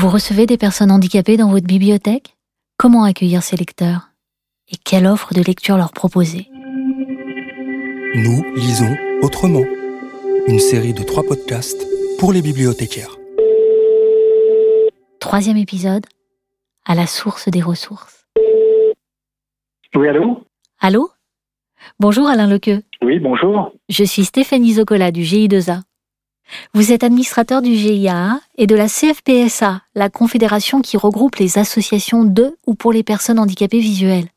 Vous recevez des personnes handicapées dans votre bibliothèque? Comment accueillir ces lecteurs? Et quelle offre de lecture leur proposer? Nous lisons autrement. Une série de trois podcasts pour les bibliothécaires. Troisième épisode, à la source des ressources. Oui, allô? Allô? Bonjour Alain Lequeux. Oui, bonjour. Je suis Stéphanie Zocola du GI2A. Vous êtes administrateur du GIA et de la CFPSA, la confédération qui regroupe les associations de ou pour les personnes handicapées visuelles.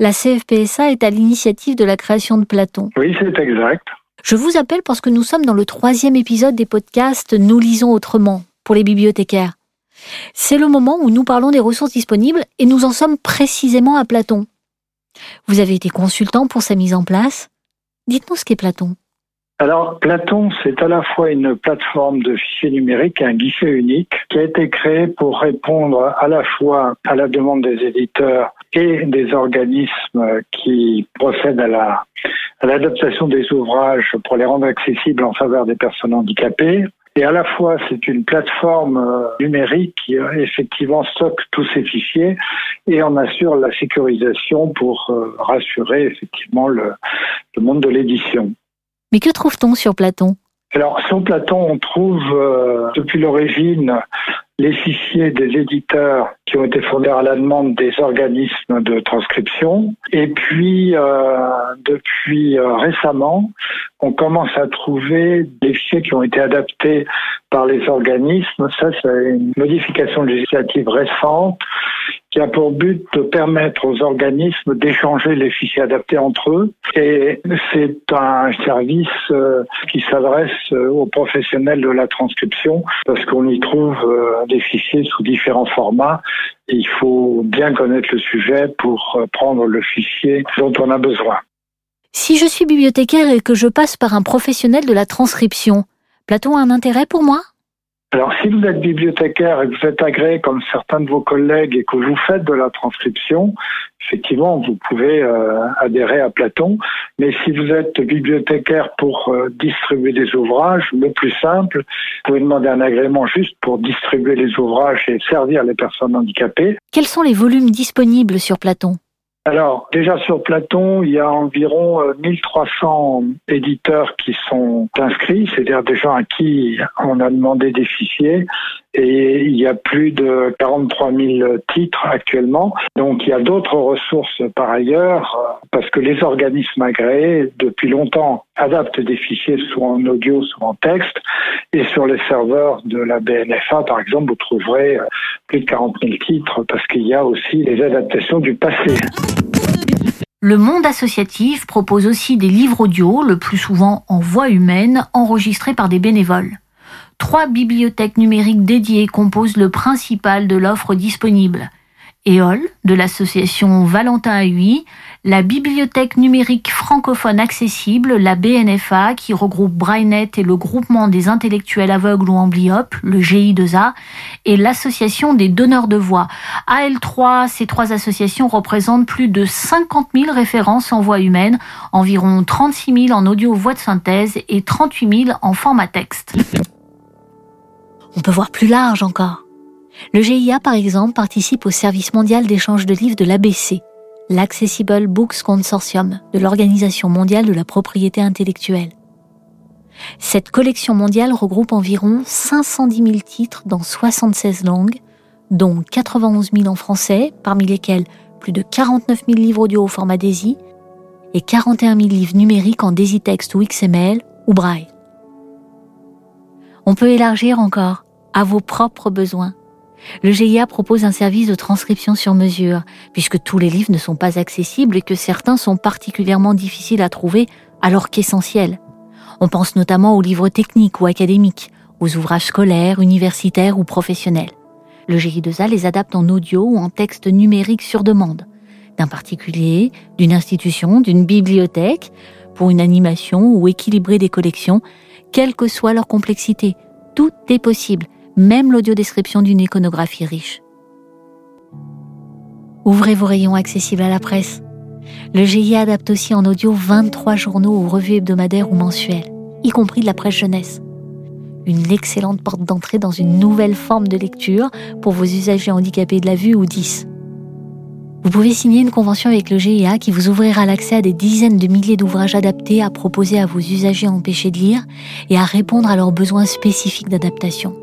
La CFPSA est à l'initiative de la création de Platon. Oui, c'est exact. Je vous appelle parce que nous sommes dans le troisième épisode des podcasts Nous lisons autrement pour les bibliothécaires. C'est le moment où nous parlons des ressources disponibles et nous en sommes précisément à Platon. Vous avez été consultant pour sa mise en place. Dites-nous ce qu'est Platon. Alors, Platon, c'est à la fois une plateforme de fichiers numériques un guichet unique qui a été créé pour répondre à la fois à la demande des éditeurs et des organismes qui procèdent à la à l'adaptation des ouvrages pour les rendre accessibles en faveur des personnes handicapées. Et à la fois, c'est une plateforme euh, numérique qui euh, effectivement stocke tous ces fichiers et en assure la sécurisation pour euh, rassurer effectivement le monde de l'édition. Mais que trouve-t-on sur Platon? Alors sur Platon, on trouve euh, depuis l'origine les fichiers des éditeurs qui ont été fournis à la demande des organismes de transcription. Et puis, euh, depuis euh, récemment, on commence à trouver des fichiers qui ont été adaptés par les organismes. Ça, c'est une modification législative récente qui a pour but de permettre aux organismes d'échanger les fichiers adaptés entre eux. Et c'est un service euh, qui s'adresse euh, aux professionnels de la transcription parce qu'on y trouve euh, des fichiers sous différents formats. Il faut bien connaître le sujet pour prendre le fichier dont on a besoin. Si je suis bibliothécaire et que je passe par un professionnel de la transcription, Platon a un intérêt pour moi? Alors, si vous êtes bibliothécaire et que vous êtes agréé comme certains de vos collègues et que vous faites de la transcription, effectivement, vous pouvez euh, adhérer à Platon. Mais si vous êtes bibliothécaire pour euh, distribuer des ouvrages, le plus simple, vous pouvez demander un agrément juste pour distribuer les ouvrages et servir les personnes handicapées. Quels sont les volumes disponibles sur Platon? Alors, déjà sur Platon, il y a environ 1300 euh, éditeurs qui sont inscrits, c'est-à-dire des gens à qui on a demandé des fichiers. Et il y a plus de 43 000 titres actuellement. Donc il y a d'autres ressources par ailleurs, euh, parce que les organismes agréés, depuis longtemps, adaptent des fichiers soit en audio, soit en texte. Et sur les serveurs de la BNFA, par exemple, vous trouverez euh, plus de 40 000 titres, parce qu'il y a aussi les adaptations du passé. Le monde associatif propose aussi des livres audio, le plus souvent en voix humaine, enregistrés par des bénévoles. Trois bibliothèques numériques dédiées composent le principal de l'offre disponible. EOL, de l'association Valentin AUI, la Bibliothèque numérique francophone accessible, la BNFA, qui regroupe Brainet et le groupement des intellectuels aveugles ou amblyopes, le GI2A, et l'association des donneurs de voix. AL3, ces trois associations représentent plus de 50 000 références en voix humaine, environ 36 000 en audio voix de synthèse et 38 000 en format texte. On peut voir plus large encore. Le GIA, par exemple, participe au service mondial d'échange de livres de l'ABC, l'Accessible Books Consortium de l'Organisation mondiale de la propriété intellectuelle. Cette collection mondiale regroupe environ 510 000 titres dans 76 langues, dont 91 000 en français, parmi lesquels plus de 49 000 livres audio au format DAISY et 41 000 livres numériques en DaisyText ou XML ou Braille. On peut élargir encore à vos propres besoins le GIA propose un service de transcription sur mesure, puisque tous les livres ne sont pas accessibles et que certains sont particulièrement difficiles à trouver alors qu'essentiels. On pense notamment aux livres techniques ou académiques, aux ouvrages scolaires, universitaires ou professionnels. Le GI2A les adapte en audio ou en texte numérique sur demande, d'un particulier, d'une institution, d'une bibliothèque, pour une animation ou équilibrer des collections, quelle que soit leur complexité. Tout est possible même l'audiodescription d'une iconographie riche. Ouvrez vos rayons accessibles à la presse. Le GIA adapte aussi en audio 23 journaux ou revues hebdomadaires ou mensuelles, y compris de la presse jeunesse. une excellente porte d'entrée dans une nouvelle forme de lecture pour vos usagers handicapés de la vue ou 10. Vous pouvez signer une convention avec le GIA qui vous ouvrira l'accès à des dizaines de milliers d'ouvrages adaptés à proposer à vos usagers empêchés de lire et à répondre à leurs besoins spécifiques d'adaptation.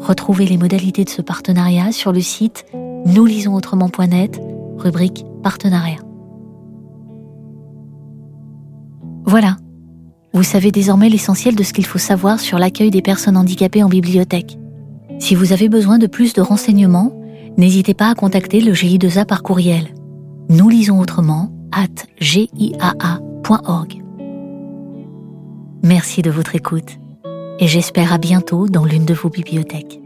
Retrouvez les modalités de ce partenariat sur le site nouslisonsautrement.net, rubrique partenariat. Voilà, vous savez désormais l'essentiel de ce qu'il faut savoir sur l'accueil des personnes handicapées en bibliothèque. Si vous avez besoin de plus de renseignements, n'hésitez pas à contacter le GI2A par courriel. Nous lisons autrement at giaa.org. Merci de votre écoute et j'espère à bientôt dans l'une de vos bibliothèques.